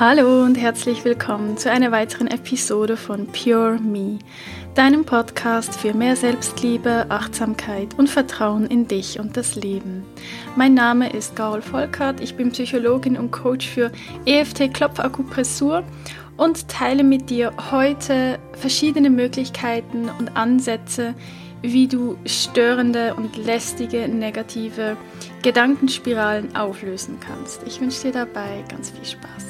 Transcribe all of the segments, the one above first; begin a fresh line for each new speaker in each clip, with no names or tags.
Hallo und herzlich willkommen zu einer weiteren Episode von Pure Me, deinem Podcast für mehr Selbstliebe, Achtsamkeit und Vertrauen in dich und das Leben. Mein Name ist Carol Volkert, ich bin Psychologin und Coach für EFT Klopfakupressur und teile mit dir heute verschiedene Möglichkeiten und Ansätze, wie du störende und lästige negative Gedankenspiralen auflösen kannst. Ich wünsche dir dabei ganz viel Spaß.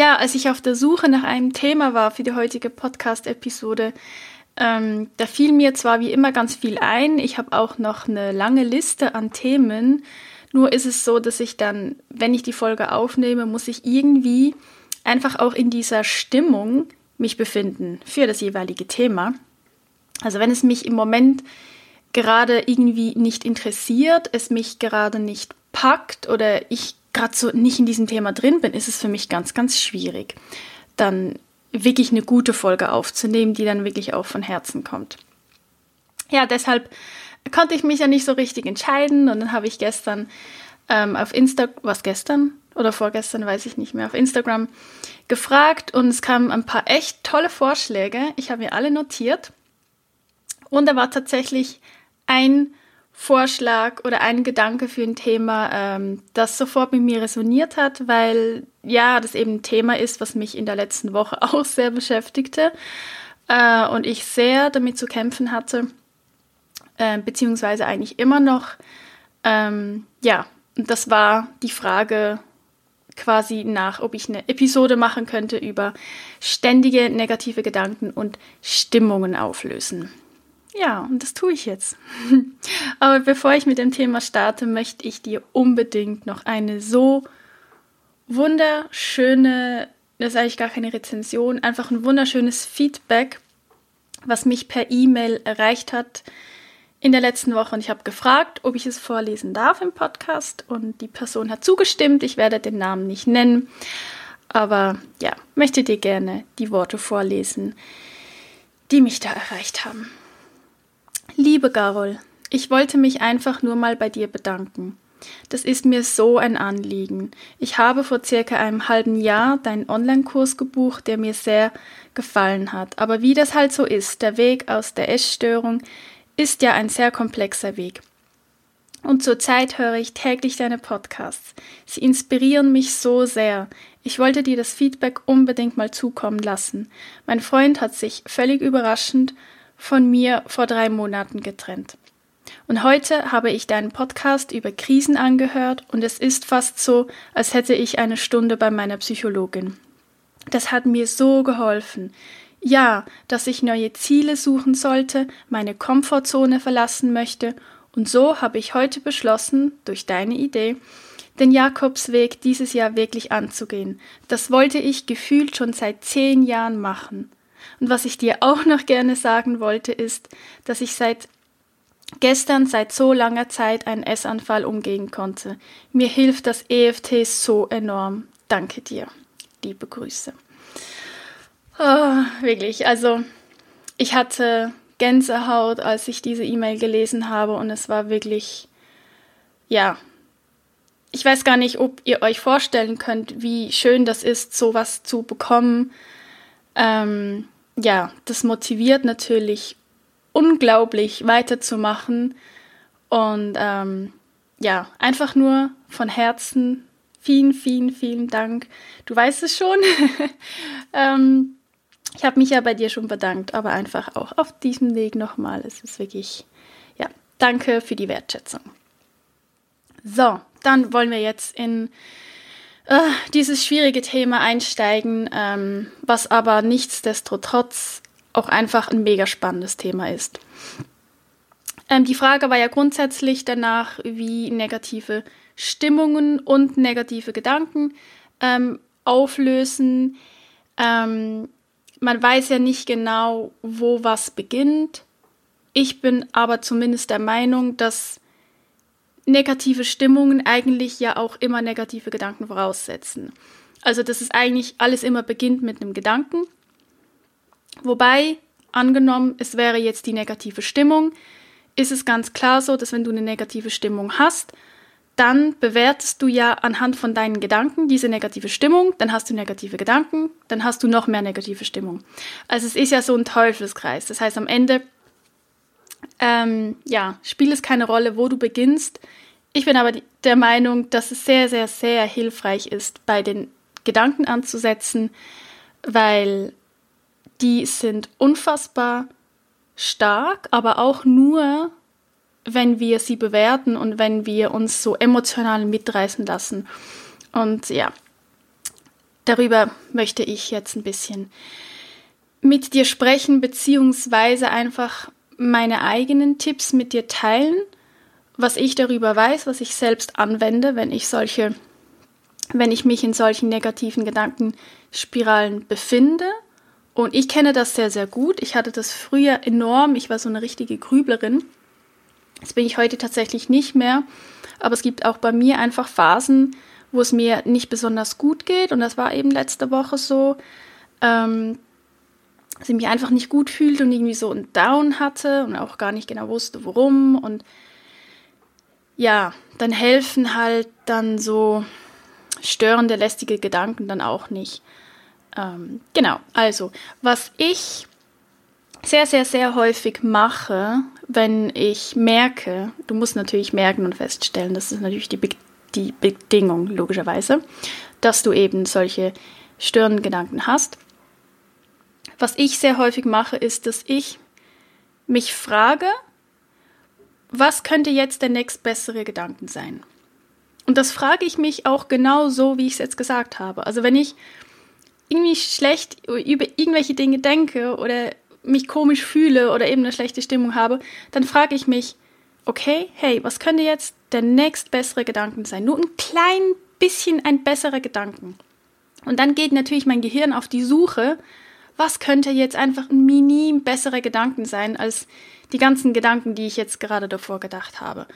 Ja, als ich auf der Suche nach einem Thema war für die heutige Podcast-Episode, ähm, da fiel mir zwar wie immer ganz viel ein, ich habe auch noch eine lange Liste an Themen, nur ist es so, dass ich dann, wenn ich die Folge aufnehme, muss ich irgendwie einfach auch in dieser Stimmung mich befinden für das jeweilige Thema. Also wenn es mich im Moment gerade irgendwie nicht interessiert, es mich gerade nicht packt oder ich gerade so nicht in diesem Thema drin bin, ist es für mich ganz, ganz schwierig, dann wirklich eine gute Folge aufzunehmen, die dann wirklich auch von Herzen kommt. Ja, deshalb konnte ich mich ja nicht so richtig entscheiden und dann habe ich gestern ähm, auf Insta, was gestern oder vorgestern, weiß ich nicht mehr, auf Instagram gefragt und es kamen ein paar echt tolle Vorschläge. Ich habe mir alle notiert und da war tatsächlich ein Vorschlag oder ein Gedanke für ein Thema, ähm, das sofort mit mir resoniert hat, weil ja, das eben ein Thema ist, was mich in der letzten Woche auch sehr beschäftigte äh, und ich sehr damit zu kämpfen hatte, äh, beziehungsweise eigentlich immer noch. Ähm, ja, das war die Frage quasi nach, ob ich eine Episode machen könnte über ständige negative Gedanken und Stimmungen auflösen. Ja, und das tue ich jetzt. Aber bevor ich mit dem Thema starte, möchte ich dir unbedingt noch eine so wunderschöne, das ist eigentlich gar keine Rezension, einfach ein wunderschönes Feedback, was mich per E-Mail erreicht hat in der letzten Woche. Und ich habe gefragt, ob ich es vorlesen darf im Podcast. Und die Person hat zugestimmt. Ich werde den Namen nicht nennen. Aber ja, möchte dir gerne die Worte vorlesen, die mich da erreicht haben. Liebe Garol, ich wollte mich einfach nur mal bei dir bedanken. Das ist mir so ein Anliegen. Ich habe vor circa einem halben Jahr deinen Online-Kurs gebucht, der mir sehr gefallen hat. Aber wie das halt so ist, der Weg aus der Essstörung ist ja ein sehr komplexer Weg. Und zurzeit höre ich täglich deine Podcasts. Sie inspirieren mich so sehr. Ich wollte dir das Feedback unbedingt mal zukommen lassen. Mein Freund hat sich völlig überraschend von mir vor drei Monaten getrennt. Und heute habe ich deinen Podcast über Krisen angehört und es ist fast so, als hätte ich eine Stunde bei meiner Psychologin. Das hat mir so geholfen. Ja, dass ich neue Ziele suchen sollte, meine Komfortzone verlassen möchte und so habe ich heute beschlossen, durch deine Idee, den Jakobsweg dieses Jahr wirklich anzugehen. Das wollte ich gefühlt schon seit zehn Jahren machen. Und was ich dir auch noch gerne sagen wollte, ist, dass ich seit gestern seit so langer Zeit einen Essanfall umgehen konnte. Mir hilft das EFT so enorm. Danke dir. Liebe Grüße. Oh, wirklich, also ich hatte Gänsehaut, als ich diese E-Mail gelesen habe und es war wirklich, ja, ich weiß gar nicht, ob ihr euch vorstellen könnt, wie schön das ist, sowas zu bekommen. Ähm, ja, das motiviert natürlich unglaublich weiterzumachen und ähm, ja, einfach nur von Herzen vielen, vielen, vielen Dank. Du weißt es schon. ähm, ich habe mich ja bei dir schon bedankt, aber einfach auch auf diesem Weg nochmal. Es ist wirklich, ja, danke für die Wertschätzung. So, dann wollen wir jetzt in äh, dieses schwierige Thema einsteigen, ähm, was aber nichtsdestotrotz auch einfach ein mega spannendes Thema ist. Ähm, die Frage war ja grundsätzlich danach, wie negative Stimmungen und negative Gedanken ähm, auflösen. Ähm, man weiß ja nicht genau, wo was beginnt. Ich bin aber zumindest der Meinung, dass negative Stimmungen eigentlich ja auch immer negative Gedanken voraussetzen. Also, dass es eigentlich alles immer beginnt mit einem Gedanken. Wobei, angenommen, es wäre jetzt die negative Stimmung, ist es ganz klar so, dass wenn du eine negative Stimmung hast, dann bewertest du ja anhand von deinen Gedanken diese negative Stimmung, dann hast du negative Gedanken, dann hast du noch mehr negative Stimmung. Also es ist ja so ein Teufelskreis. Das heißt, am Ende ähm, ja, spielt es keine Rolle, wo du beginnst. Ich bin aber der Meinung, dass es sehr, sehr, sehr hilfreich ist, bei den Gedanken anzusetzen, weil die sind unfassbar stark, aber auch nur, wenn wir sie bewerten und wenn wir uns so emotional mitreißen lassen. Und ja, darüber möchte ich jetzt ein bisschen mit dir sprechen, beziehungsweise einfach meine eigenen Tipps mit dir teilen, was ich darüber weiß, was ich selbst anwende, wenn ich solche, wenn ich mich in solchen negativen Gedankenspiralen befinde. Und ich kenne das sehr, sehr gut. Ich hatte das früher enorm. Ich war so eine richtige Grüblerin. Das bin ich heute tatsächlich nicht mehr. Aber es gibt auch bei mir einfach Phasen, wo es mir nicht besonders gut geht. Und das war eben letzte Woche so, ähm, ich mich einfach nicht gut fühlte und irgendwie so ein Down hatte und auch gar nicht genau wusste, warum. Und ja, dann helfen halt dann so störende, lästige Gedanken dann auch nicht. Ähm, genau, also was ich sehr, sehr, sehr häufig mache, wenn ich merke, du musst natürlich merken und feststellen, das ist natürlich die, Be die Bedingung logischerweise, dass du eben solche störenden Gedanken hast. Was ich sehr häufig mache, ist, dass ich mich frage, was könnte jetzt der nächstbessere Gedanken sein? Und das frage ich mich auch genau so, wie ich es jetzt gesagt habe. Also wenn ich irgendwie schlecht über irgendwelche Dinge denke oder mich komisch fühle oder eben eine schlechte Stimmung habe, dann frage ich mich, okay, hey, was könnte jetzt der nächstbessere Gedanken sein? Nur ein klein bisschen ein besserer Gedanken. Und dann geht natürlich mein Gehirn auf die Suche, was könnte jetzt einfach ein minim besserer Gedanken sein als die ganzen Gedanken, die ich jetzt gerade davor gedacht habe.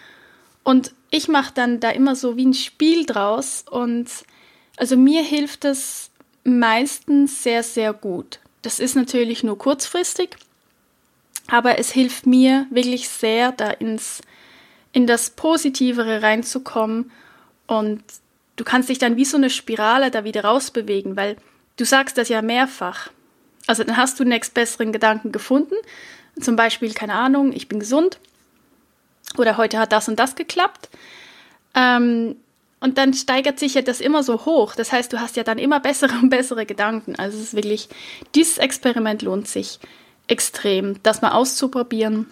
Und ich mache dann da immer so wie ein Spiel draus und also mir hilft es meistens sehr, sehr gut. Das ist natürlich nur kurzfristig, aber es hilft mir wirklich sehr, da ins, in das Positivere reinzukommen und du kannst dich dann wie so eine Spirale da wieder rausbewegen, weil du sagst das ja mehrfach. Also dann hast du einen besseren Gedanken gefunden, zum Beispiel, keine Ahnung, ich bin gesund oder heute hat das und das geklappt. Ähm, und dann steigert sich ja das immer so hoch. Das heißt, du hast ja dann immer bessere und bessere Gedanken. Also es ist wirklich, dieses Experiment lohnt sich extrem, das mal auszuprobieren,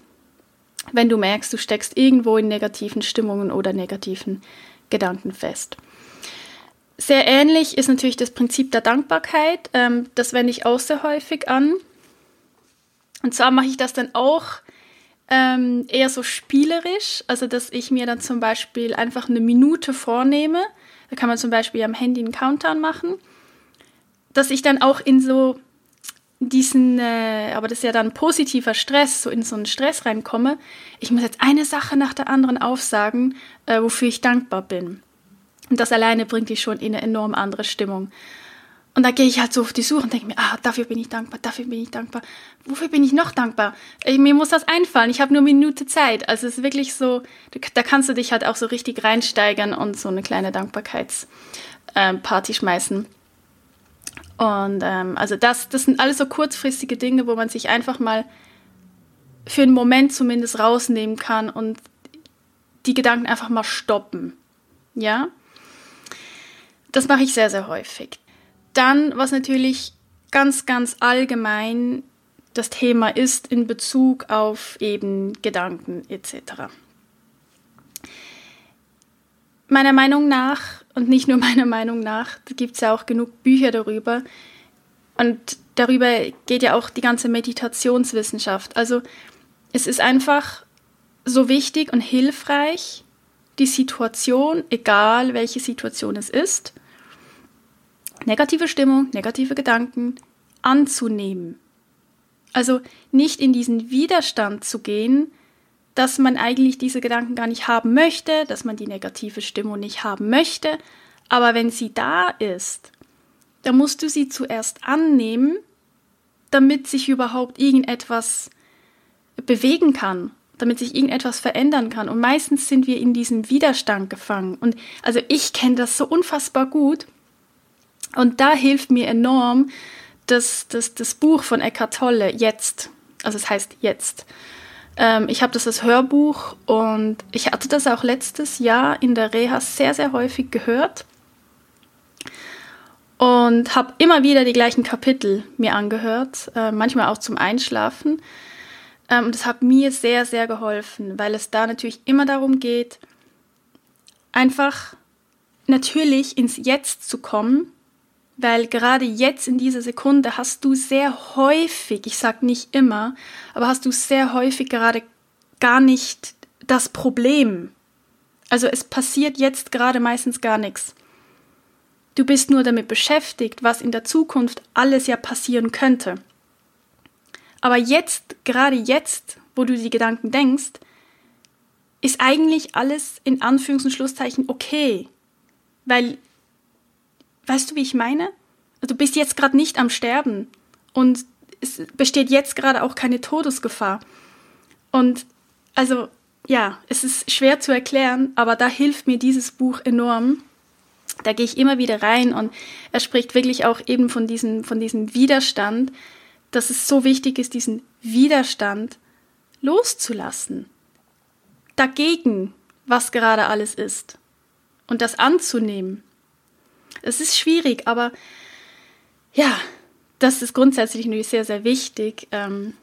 wenn du merkst, du steckst irgendwo in negativen Stimmungen oder negativen Gedanken fest. Sehr ähnlich ist natürlich das Prinzip der Dankbarkeit. Ähm, das wende ich auch sehr häufig an. Und zwar mache ich das dann auch ähm, eher so spielerisch, also dass ich mir dann zum Beispiel einfach eine Minute vornehme. Da kann man zum Beispiel am Handy einen Countdown machen, dass ich dann auch in so diesen, äh, aber das ist ja dann positiver Stress, so in so einen Stress reinkomme. Ich muss jetzt eine Sache nach der anderen aufsagen, äh, wofür ich dankbar bin. Und das alleine bringt dich schon in eine enorm andere Stimmung. Und da gehe ich halt so auf die Suche und denke mir, ah, dafür bin ich dankbar, dafür bin ich dankbar. Wofür bin ich noch dankbar? Ich, mir muss das einfallen. Ich habe nur eine Minute Zeit. Also es ist wirklich so, da kannst du dich halt auch so richtig reinsteigern und so eine kleine Dankbarkeitsparty schmeißen. Und ähm, also das, das sind alles so kurzfristige Dinge, wo man sich einfach mal für einen Moment zumindest rausnehmen kann und die Gedanken einfach mal stoppen. Ja? Das mache ich sehr, sehr häufig. Dann, was natürlich ganz, ganz allgemein das Thema ist in Bezug auf eben Gedanken etc. Meiner Meinung nach, und nicht nur meiner Meinung nach, gibt es ja auch genug Bücher darüber, und darüber geht ja auch die ganze Meditationswissenschaft. Also es ist einfach so wichtig und hilfreich, die Situation, egal welche Situation es ist, negative Stimmung, negative Gedanken anzunehmen. Also nicht in diesen Widerstand zu gehen, dass man eigentlich diese Gedanken gar nicht haben möchte, dass man die negative Stimmung nicht haben möchte, aber wenn sie da ist, dann musst du sie zuerst annehmen, damit sich überhaupt irgendetwas bewegen kann, damit sich irgendetwas verändern kann. Und meistens sind wir in diesem Widerstand gefangen. Und also ich kenne das so unfassbar gut. Und da hilft mir enorm das, das, das Buch von Eckhart Tolle, Jetzt. Also es heißt Jetzt. Ähm, ich habe das als Hörbuch und ich hatte das auch letztes Jahr in der Reha sehr, sehr häufig gehört und habe immer wieder die gleichen Kapitel mir angehört, äh, manchmal auch zum Einschlafen. Ähm, und das hat mir sehr, sehr geholfen, weil es da natürlich immer darum geht, einfach natürlich ins Jetzt zu kommen, weil gerade jetzt in dieser Sekunde hast du sehr häufig, ich sage nicht immer, aber hast du sehr häufig gerade gar nicht das Problem. Also es passiert jetzt gerade meistens gar nichts. Du bist nur damit beschäftigt, was in der Zukunft alles ja passieren könnte. Aber jetzt, gerade jetzt, wo du die Gedanken denkst, ist eigentlich alles in Anführungs- und Schlusszeichen okay. Weil, weißt du, wie ich meine? Du bist jetzt gerade nicht am Sterben und es besteht jetzt gerade auch keine Todesgefahr. Und also, ja, es ist schwer zu erklären, aber da hilft mir dieses Buch enorm, da gehe ich immer wieder rein und er spricht wirklich auch eben von diesem, von diesem Widerstand, dass es so wichtig ist, diesen Widerstand loszulassen. Dagegen, was gerade alles ist. Und das anzunehmen. Es ist schwierig, aber ja, das ist grundsätzlich natürlich sehr, sehr wichtig, ähm,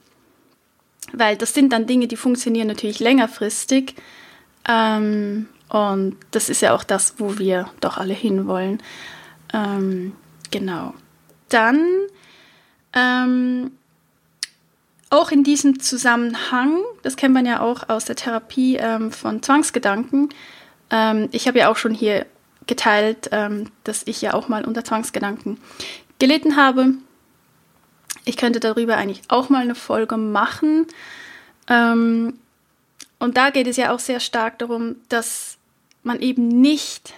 weil das sind dann Dinge, die funktionieren natürlich längerfristig. Ähm, und das ist ja auch das, wo wir doch alle hinwollen. Ähm, genau. Dann ähm, auch in diesem Zusammenhang, das kennt man ja auch aus der Therapie ähm, von Zwangsgedanken. Ähm, ich habe ja auch schon hier geteilt, ähm, dass ich ja auch mal unter Zwangsgedanken gelitten habe. Ich könnte darüber eigentlich auch mal eine Folge machen. Ähm, und da geht es ja auch sehr stark darum, dass man eben nicht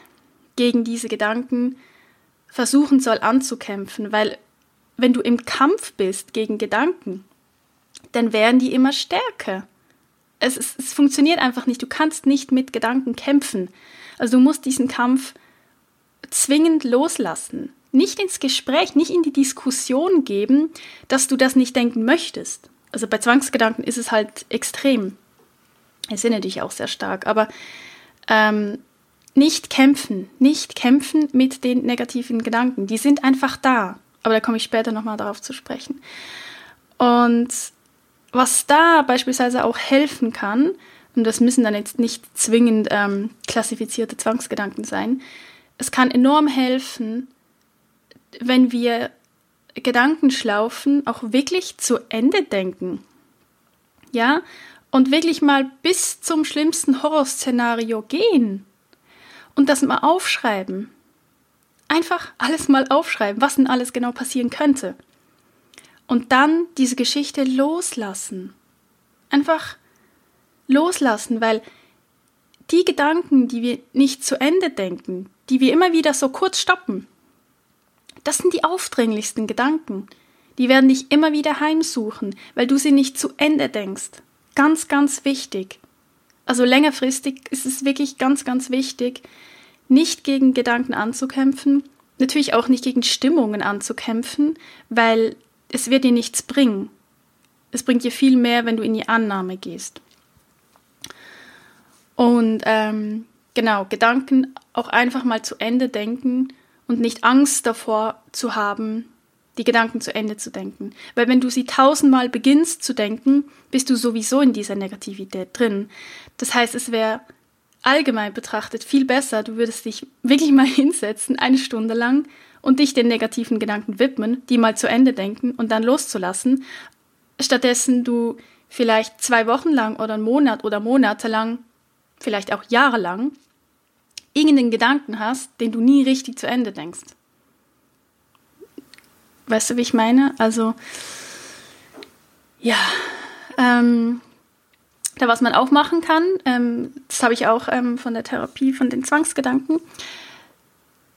gegen diese Gedanken versuchen soll anzukämpfen, weil wenn du im Kampf bist gegen Gedanken, dann werden die immer stärker. Es, es, es funktioniert einfach nicht. Du kannst nicht mit Gedanken kämpfen. Also du musst diesen Kampf zwingend loslassen. Nicht ins Gespräch, nicht in die Diskussion geben, dass du das nicht denken möchtest. Also bei Zwangsgedanken ist es halt extrem. Es erinnert dich auch sehr stark. Aber ähm, nicht kämpfen, nicht kämpfen mit den negativen Gedanken. Die sind einfach da. Aber da komme ich später nochmal darauf zu sprechen. Und was da beispielsweise auch helfen kann, und das müssen dann jetzt nicht zwingend ähm, klassifizierte Zwangsgedanken sein, es kann enorm helfen, wenn wir Gedankenschlaufen auch wirklich zu Ende denken. Ja, und wirklich mal bis zum schlimmsten Horrorszenario gehen und das mal aufschreiben. Einfach alles mal aufschreiben, was denn alles genau passieren könnte. Und dann diese Geschichte loslassen. Einfach loslassen, weil die Gedanken, die wir nicht zu Ende denken, die wir immer wieder so kurz stoppen, das sind die aufdringlichsten Gedanken. Die werden dich immer wieder heimsuchen, weil du sie nicht zu Ende denkst. Ganz, ganz wichtig. Also längerfristig ist es wirklich ganz, ganz wichtig, nicht gegen Gedanken anzukämpfen, natürlich auch nicht gegen Stimmungen anzukämpfen, weil es wird dir nichts bringen. Es bringt dir viel mehr, wenn du in die Annahme gehst. Und ähm, genau, Gedanken auch einfach mal zu Ende denken und nicht Angst davor zu haben, die Gedanken zu Ende zu denken. Weil wenn du sie tausendmal beginnst zu denken, bist du sowieso in dieser Negativität drin. Das heißt, es wäre allgemein betrachtet viel besser, du würdest dich wirklich mal hinsetzen, eine Stunde lang, und dich den negativen Gedanken widmen, die mal zu Ende denken und dann loszulassen, stattdessen du vielleicht zwei Wochen lang oder einen Monat oder Monate lang, vielleicht auch jahrelang, irgendeinen Gedanken hast, den du nie richtig zu Ende denkst. Weißt du, wie ich meine? Also, ja, ähm, da was man auch machen kann, ähm, das habe ich auch ähm, von der Therapie von den Zwangsgedanken,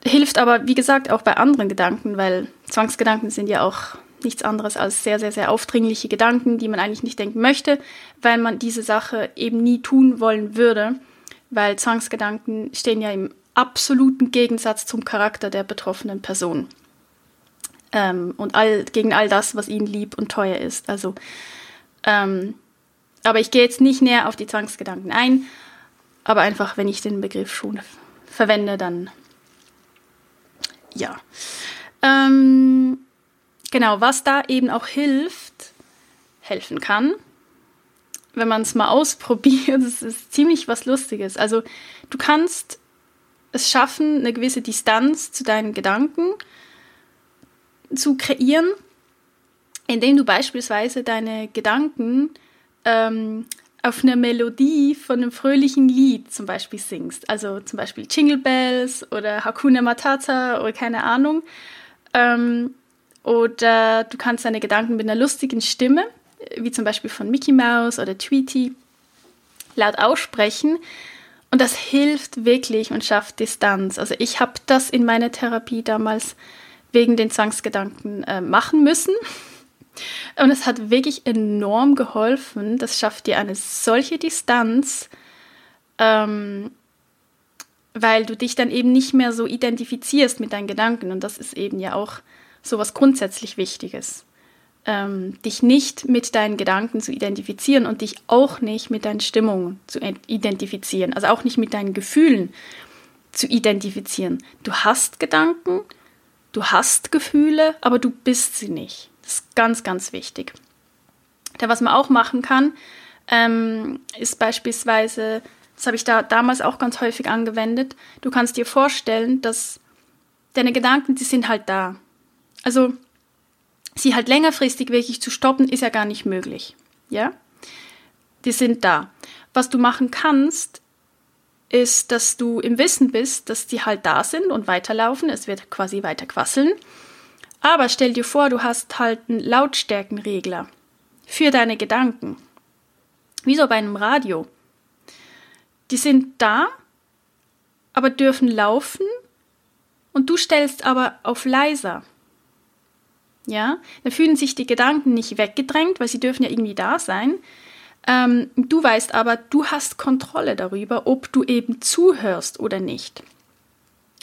hilft aber, wie gesagt, auch bei anderen Gedanken, weil Zwangsgedanken sind ja auch nichts anderes als sehr, sehr, sehr aufdringliche Gedanken, die man eigentlich nicht denken möchte, weil man diese Sache eben nie tun wollen würde, weil Zwangsgedanken stehen ja im absoluten Gegensatz zum Charakter der betroffenen Person ähm, und all, gegen all das, was ihnen lieb und teuer ist. Also, ähm, aber ich gehe jetzt nicht näher auf die Zwangsgedanken ein, aber einfach, wenn ich den Begriff schon verwende, dann ja. Ähm, genau, was da eben auch hilft, helfen kann, wenn man es mal ausprobiert, das ist ziemlich was Lustiges. Also du kannst es schaffen, eine gewisse Distanz zu deinen Gedanken zu kreieren, indem du beispielsweise deine Gedanken ähm, auf einer Melodie von einem fröhlichen Lied zum Beispiel singst. Also zum Beispiel Jingle Bells oder Hakuna Matata oder keine Ahnung. Ähm, oder du kannst deine Gedanken mit einer lustigen Stimme, wie zum Beispiel von Mickey Mouse oder Tweety, laut aussprechen. Und das hilft wirklich und schafft Distanz. Also ich habe das in meiner Therapie damals wegen den Zwangsgedanken äh, machen müssen. Und es hat wirklich enorm geholfen. Das schafft dir eine solche Distanz, ähm, weil du dich dann eben nicht mehr so identifizierst mit deinen Gedanken. Und das ist eben ja auch so was grundsätzlich Wichtiges. Ähm, dich nicht mit deinen Gedanken zu identifizieren und dich auch nicht mit deinen Stimmungen zu identifizieren. Also auch nicht mit deinen Gefühlen zu identifizieren. Du hast Gedanken, du hast Gefühle, aber du bist sie nicht. Das ist ganz, ganz wichtig. Da, was man auch machen kann, ähm, ist beispielsweise, das habe ich da damals auch ganz häufig angewendet, du kannst dir vorstellen, dass deine Gedanken, die sind halt da. Also sie halt längerfristig wirklich zu stoppen, ist ja gar nicht möglich. Ja? Die sind da. Was du machen kannst, ist, dass du im Wissen bist, dass die halt da sind und weiterlaufen. Es wird quasi weiter quasseln. Aber stell dir vor, du hast halt einen Lautstärkenregler für deine Gedanken. Wie so bei einem Radio. Die sind da, aber dürfen laufen und du stellst aber auf leiser. Ja, da fühlen sich die Gedanken nicht weggedrängt, weil sie dürfen ja irgendwie da sein. Ähm, du weißt aber, du hast Kontrolle darüber, ob du eben zuhörst oder nicht.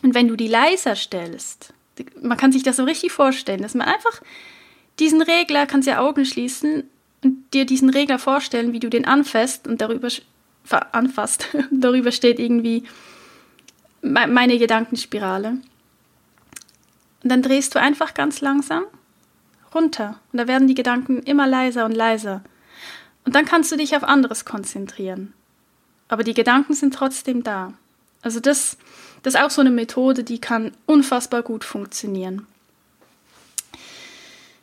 Und wenn du die leiser stellst, man kann sich das so richtig vorstellen, dass man einfach diesen Regler, kannst ja Augen schließen und dir diesen Regler vorstellen, wie du den anfasst und darüber anfasst. darüber steht irgendwie meine Gedankenspirale. Und dann drehst du einfach ganz langsam runter. Und da werden die Gedanken immer leiser und leiser. Und dann kannst du dich auf anderes konzentrieren. Aber die Gedanken sind trotzdem da. Also das, das ist auch so eine Methode, die kann unfassbar gut funktionieren.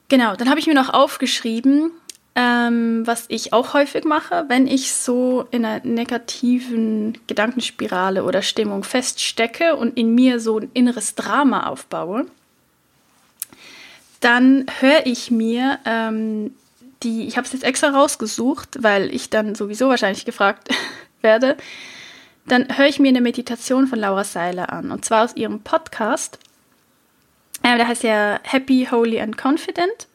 Genau, dann habe ich mir noch aufgeschrieben, ähm, was ich auch häufig mache, wenn ich so in einer negativen Gedankenspirale oder Stimmung feststecke und in mir so ein inneres Drama aufbaue, dann höre ich mir ähm, die, ich habe es jetzt extra rausgesucht, weil ich dann sowieso wahrscheinlich gefragt werde, dann höre ich mir eine Meditation von Laura Seiler an. Und zwar aus ihrem Podcast. Äh, der heißt ja Happy, Holy and Confident.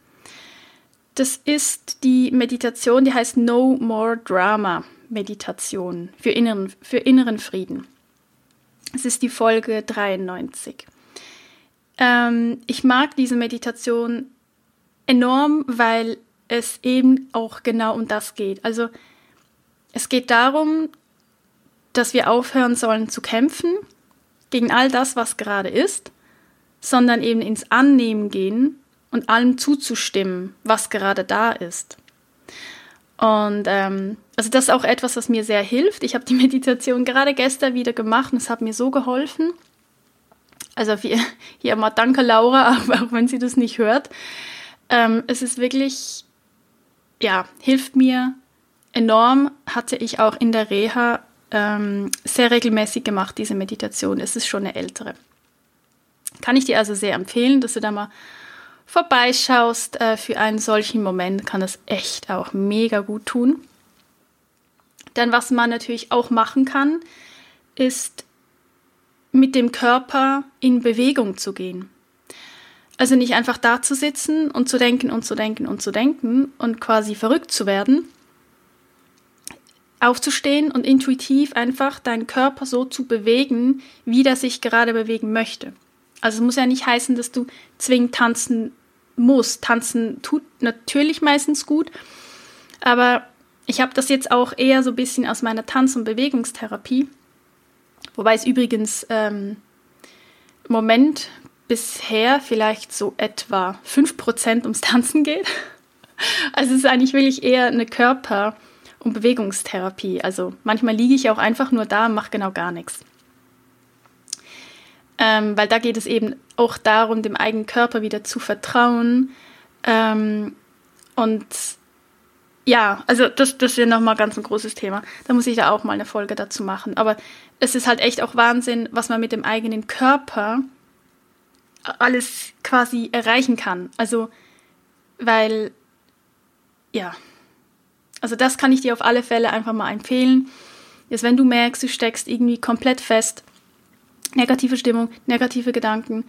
Das ist die Meditation, die heißt No More Drama Meditation für inneren, für inneren Frieden. Es ist die Folge 93. Ähm, ich mag diese Meditation enorm, weil es eben auch genau um das geht. Also es geht darum, dass wir aufhören sollen zu kämpfen gegen all das, was gerade ist, sondern eben ins Annehmen gehen und allem zuzustimmen, was gerade da ist. Und ähm, also das ist auch etwas, was mir sehr hilft. Ich habe die Meditation gerade gestern wieder gemacht und es hat mir so geholfen. Also hier, hier mal danke Laura, auch wenn sie das nicht hört. Ähm, es ist wirklich, ja, hilft mir enorm. Hatte ich auch in der Reha ähm, sehr regelmäßig gemacht, diese Meditation. Es ist schon eine ältere. Kann ich dir also sehr empfehlen, dass du da mal vorbeischaust. Äh, für einen solchen Moment kann das echt auch mega gut tun. Dann, was man natürlich auch machen kann, ist mit dem Körper in Bewegung zu gehen. Also nicht einfach da zu sitzen und zu denken und zu denken und zu denken und quasi verrückt zu werden. Aufzustehen und intuitiv einfach deinen Körper so zu bewegen, wie der sich gerade bewegen möchte. Also es muss ja nicht heißen, dass du zwingend tanzen musst. Tanzen tut natürlich meistens gut, aber ich habe das jetzt auch eher so ein bisschen aus meiner Tanz- und Bewegungstherapie, wobei es übrigens ähm, im Moment bisher vielleicht so etwa 5% ums Tanzen geht. Also es ist eigentlich wirklich eher eine Körper- und Bewegungstherapie. Also manchmal liege ich auch einfach nur da und mache genau gar nichts. Ähm, weil da geht es eben auch darum, dem eigenen Körper wieder zu vertrauen. Ähm, und ja, also das, das ist ja nochmal ganz ein großes Thema. Da muss ich da auch mal eine Folge dazu machen. Aber es ist halt echt auch Wahnsinn, was man mit dem eigenen Körper alles quasi erreichen kann. Also, weil, ja, also das kann ich dir auf alle Fälle einfach mal empfehlen. Jetzt, wenn du merkst, du steckst irgendwie komplett fest, negative Stimmung, negative Gedanken,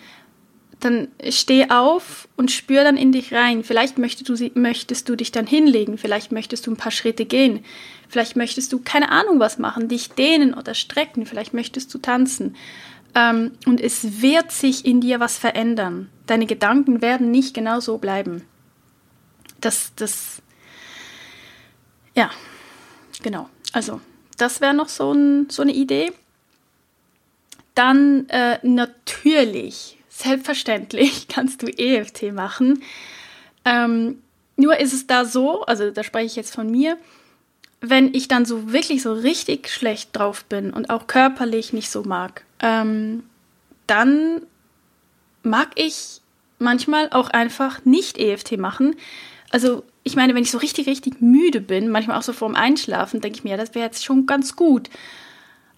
dann steh auf und spür dann in dich rein. Vielleicht möchtest du, möchtest du dich dann hinlegen, vielleicht möchtest du ein paar Schritte gehen, vielleicht möchtest du keine Ahnung was machen, dich dehnen oder strecken, vielleicht möchtest du tanzen. Ähm, und es wird sich in dir was verändern. Deine Gedanken werden nicht genau so bleiben. Das, das, ja, genau. Also, das wäre noch so, ein, so eine Idee. Dann äh, natürlich, selbstverständlich kannst du EFT machen. Ähm, nur ist es da so, also da spreche ich jetzt von mir, wenn ich dann so wirklich so richtig schlecht drauf bin und auch körperlich nicht so mag, ähm, dann mag ich manchmal auch einfach nicht EFT machen. Also ich meine, wenn ich so richtig, richtig müde bin, manchmal auch so vorm Einschlafen, denke ich mir, das wäre jetzt schon ganz gut.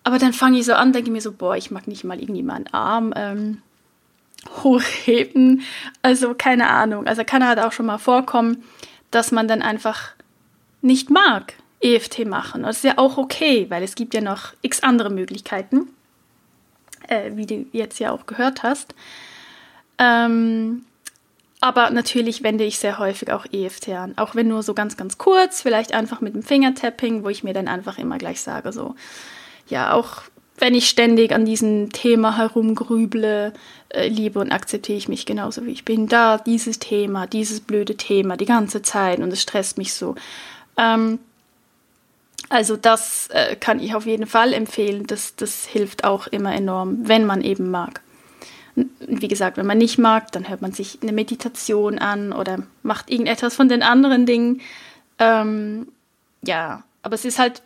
Aber dann fange ich so an, denke mir so, boah, ich mag nicht mal irgendwie meinen Arm ähm, hochheben. Also keine Ahnung. Also kann halt auch schon mal vorkommen, dass man dann einfach nicht mag. EFT machen. das ist ja auch okay, weil es gibt ja noch x andere Möglichkeiten, äh, wie du jetzt ja auch gehört hast. Ähm, aber natürlich wende ich sehr häufig auch EFT an, auch wenn nur so ganz, ganz kurz, vielleicht einfach mit dem Fingertapping, wo ich mir dann einfach immer gleich sage, so, ja, auch wenn ich ständig an diesem Thema herumgrüble, äh, liebe und akzeptiere ich mich genauso wie ich bin. Da dieses Thema, dieses blöde Thema die ganze Zeit und es stresst mich so. Ähm, also das äh, kann ich auf jeden Fall empfehlen. Das, das hilft auch immer enorm, wenn man eben mag. Wie gesagt, wenn man nicht mag, dann hört man sich eine Meditation an oder macht irgendetwas von den anderen Dingen. Ähm, ja, aber es ist halt,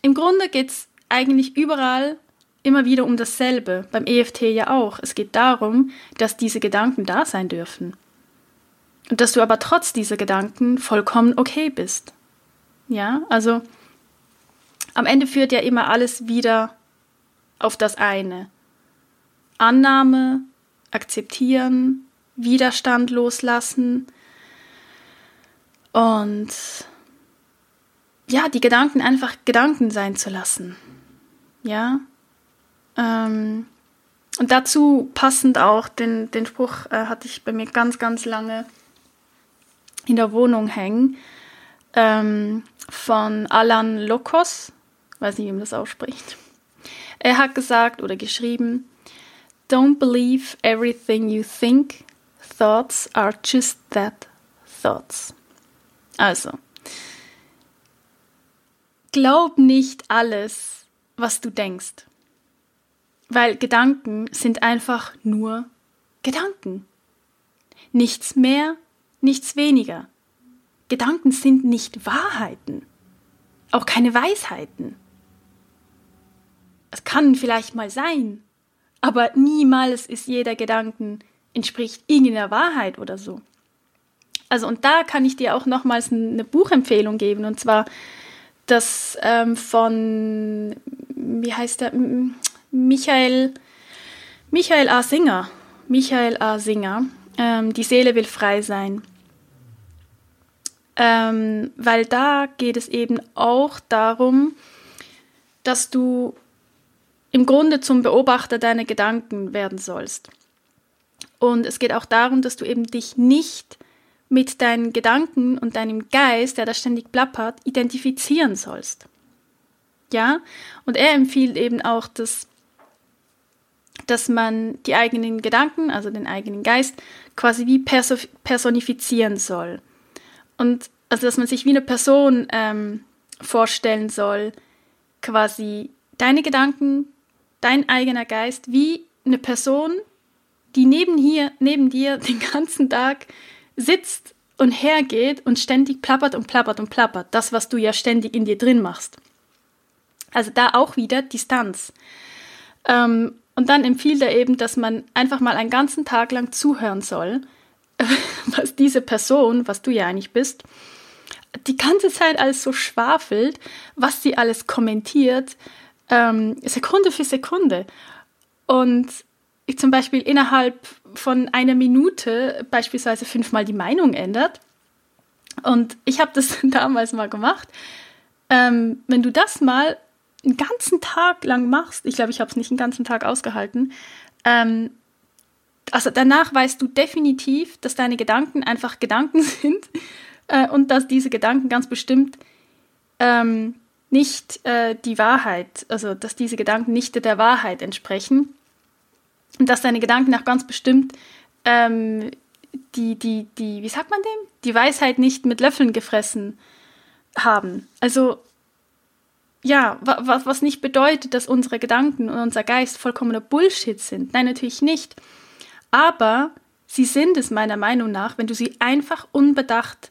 im Grunde geht es eigentlich überall immer wieder um dasselbe. Beim EFT ja auch. Es geht darum, dass diese Gedanken da sein dürfen. Und dass du aber trotz dieser Gedanken vollkommen okay bist. Ja, also am Ende führt ja immer alles wieder auf das eine. Annahme, akzeptieren, Widerstand loslassen und ja, die Gedanken einfach Gedanken sein zu lassen. Ja. Ähm, und dazu passend auch den, den Spruch äh, hatte ich bei mir ganz, ganz lange in der Wohnung hängen ähm, von Alan Lokos weiß nicht, wie man das ausspricht. Er hat gesagt oder geschrieben, Don't believe everything you think. Thoughts are just that, thoughts. Also, glaub nicht alles, was du denkst. Weil Gedanken sind einfach nur Gedanken. Nichts mehr, nichts weniger. Gedanken sind nicht Wahrheiten. Auch keine Weisheiten. Es kann vielleicht mal sein, aber niemals ist jeder Gedanken entspricht irgendeiner Wahrheit oder so. Also und da kann ich dir auch nochmals eine Buchempfehlung geben und zwar das ähm, von wie heißt der Michael Michael A. Singer Michael A. Singer ähm, Die Seele will frei sein ähm, weil da geht es eben auch darum, dass du im Grunde zum Beobachter deiner Gedanken werden sollst. Und es geht auch darum, dass du eben dich nicht mit deinen Gedanken und deinem Geist, der da ständig plappert, identifizieren sollst. Ja? Und er empfiehlt eben auch, dass, dass man die eigenen Gedanken, also den eigenen Geist, quasi wie personifizieren soll. Und also, dass man sich wie eine Person ähm, vorstellen soll, quasi deine Gedanken, dein eigener Geist, wie eine Person, die neben, hier, neben dir den ganzen Tag sitzt und hergeht und ständig plappert und plappert und plappert. Das, was du ja ständig in dir drin machst. Also da auch wieder Distanz. Ähm, und dann empfiehlt er eben, dass man einfach mal einen ganzen Tag lang zuhören soll, was diese Person, was du ja eigentlich bist, die ganze Zeit alles so schwafelt, was sie alles kommentiert, ähm, Sekunde für Sekunde. Und ich zum Beispiel innerhalb von einer Minute beispielsweise fünfmal die Meinung ändert. Und ich habe das damals mal gemacht. Ähm, wenn du das mal einen ganzen Tag lang machst, ich glaube, ich habe es nicht einen ganzen Tag ausgehalten, ähm, also danach weißt du definitiv, dass deine Gedanken einfach Gedanken sind äh, und dass diese Gedanken ganz bestimmt ähm, nicht äh, die Wahrheit, also dass diese Gedanken nicht der Wahrheit entsprechen und dass deine Gedanken auch ganz bestimmt ähm, die, die, die, wie sagt man dem? Die Weisheit nicht mit Löffeln gefressen haben. Also ja, was, was nicht bedeutet, dass unsere Gedanken und unser Geist vollkommener Bullshit sind. Nein, natürlich nicht. Aber sie sind es meiner Meinung nach, wenn du sie einfach unbedacht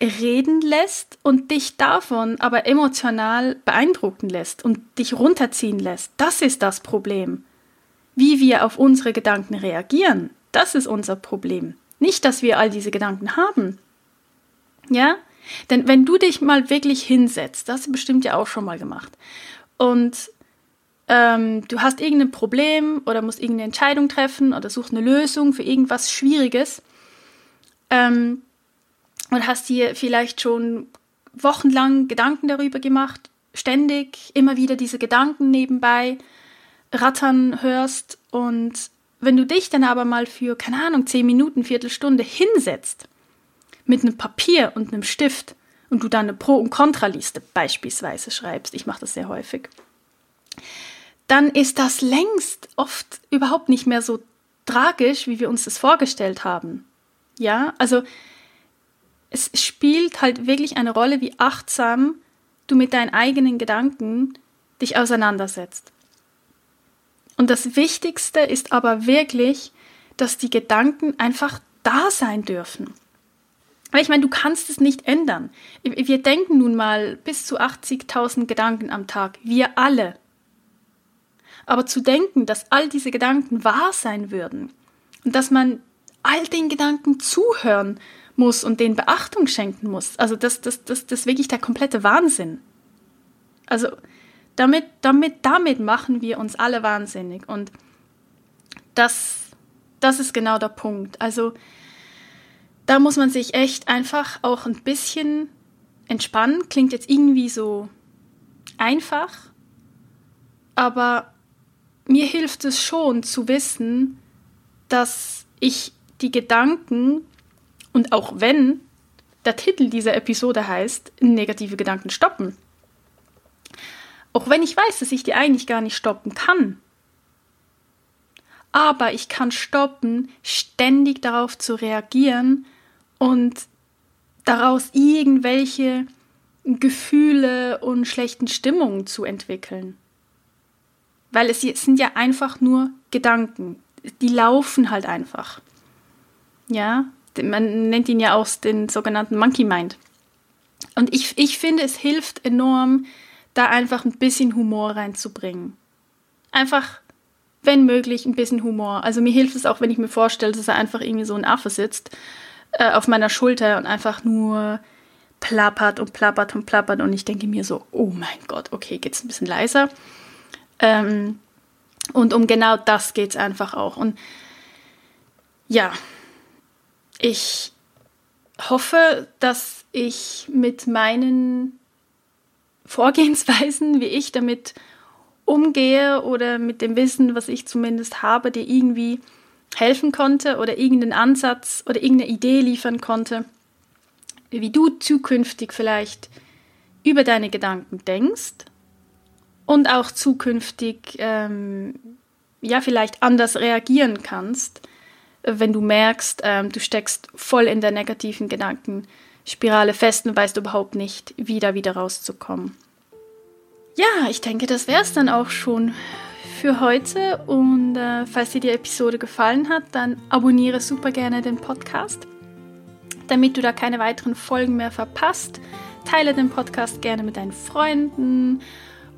reden lässt und dich davon aber emotional beeindrucken lässt und dich runterziehen lässt. Das ist das Problem. Wie wir auf unsere Gedanken reagieren, das ist unser Problem. Nicht, dass wir all diese Gedanken haben. Ja? Denn wenn du dich mal wirklich hinsetzt, das hast du bestimmt ja auch schon mal gemacht, und ähm, du hast irgendein Problem oder musst irgendeine Entscheidung treffen oder suchst eine Lösung für irgendwas Schwieriges ähm, und hast dir vielleicht schon wochenlang Gedanken darüber gemacht, ständig immer wieder diese Gedanken nebenbei rattern hörst und wenn du dich dann aber mal für, keine Ahnung, zehn Minuten, Viertelstunde hinsetzt mit einem Papier und einem Stift und du dann eine Pro- und Kontraliste beispielsweise schreibst, ich mache das sehr häufig, dann ist das längst oft überhaupt nicht mehr so tragisch, wie wir uns das vorgestellt haben. Ja, also es spielt halt wirklich eine Rolle, wie achtsam du mit deinen eigenen Gedanken dich auseinandersetzt. Und das Wichtigste ist aber wirklich, dass die Gedanken einfach da sein dürfen. Weil ich meine, du kannst es nicht ändern. Wir denken nun mal bis zu 80.000 Gedanken am Tag. Wir alle. Aber zu denken, dass all diese Gedanken wahr sein würden und dass man all den Gedanken zuhören muss und denen Beachtung schenken muss, also das, das, das, das ist wirklich der komplette Wahnsinn. Also damit, damit, damit machen wir uns alle wahnsinnig und das, das ist genau der Punkt. Also da muss man sich echt einfach auch ein bisschen entspannen. Klingt jetzt irgendwie so einfach, aber mir hilft es schon zu wissen, dass ich die Gedanken und auch wenn der Titel dieser Episode heißt, negative Gedanken stoppen, auch wenn ich weiß, dass ich die eigentlich gar nicht stoppen kann, aber ich kann stoppen, ständig darauf zu reagieren und daraus irgendwelche Gefühle und schlechten Stimmungen zu entwickeln. Weil es sind ja einfach nur Gedanken. Die laufen halt einfach. Ja, man nennt ihn ja auch den sogenannten Monkey Mind. Und ich, ich finde, es hilft enorm, da einfach ein bisschen Humor reinzubringen. Einfach, wenn möglich, ein bisschen Humor. Also mir hilft es auch, wenn ich mir vorstelle, dass er einfach irgendwie so ein Affe sitzt äh, auf meiner Schulter und einfach nur plappert und plappert und plappert und ich denke mir so, oh mein Gott, okay, geht's ein bisschen leiser. Ähm, und um genau das geht es einfach auch. Und ja, ich hoffe, dass ich mit meinen Vorgehensweisen, wie ich damit umgehe oder mit dem Wissen, was ich zumindest habe, dir irgendwie helfen konnte oder irgendeinen Ansatz oder irgendeine Idee liefern konnte, wie du zukünftig vielleicht über deine Gedanken denkst und auch zukünftig ähm, ja vielleicht anders reagieren kannst, wenn du merkst, ähm, du steckst voll in der negativen Gedankenspirale fest und weißt überhaupt nicht, wie da wieder rauszukommen. Ja, ich denke, das wäre es dann auch schon für heute. Und äh, falls dir die Episode gefallen hat, dann abonniere super gerne den Podcast, damit du da keine weiteren Folgen mehr verpasst. Teile den Podcast gerne mit deinen Freunden.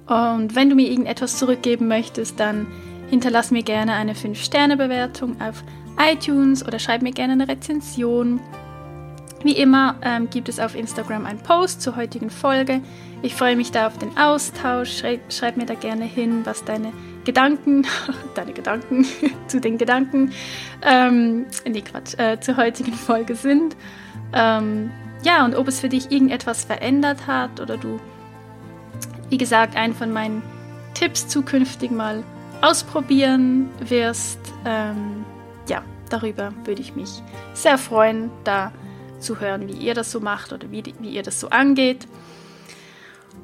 Und wenn du mir irgendetwas zurückgeben möchtest, dann hinterlass mir gerne eine 5-Sterne-Bewertung auf iTunes oder schreib mir gerne eine Rezension. Wie immer ähm, gibt es auf Instagram einen Post zur heutigen Folge. Ich freue mich da auf den Austausch. Schreib, schreib mir da gerne hin, was deine Gedanken, deine Gedanken zu den Gedanken, ähm, nee, Quatsch, äh, zur heutigen Folge sind. Ähm, ja, und ob es für dich irgendetwas verändert hat oder du, wie gesagt, einen von meinen Tipps zukünftig mal ausprobieren wirst. Ähm, ja, darüber würde ich mich sehr freuen, da zu hören, wie ihr das so macht oder wie, wie ihr das so angeht.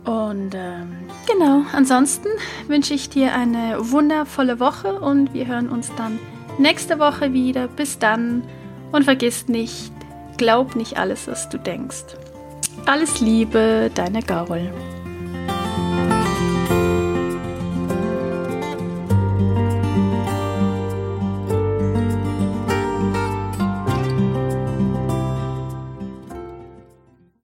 Und ähm, genau, ansonsten wünsche ich dir eine wundervolle Woche und wir hören uns dann nächste Woche wieder. Bis dann und vergiss nicht, glaub nicht alles, was du denkst. Alles Liebe, deine Gaul.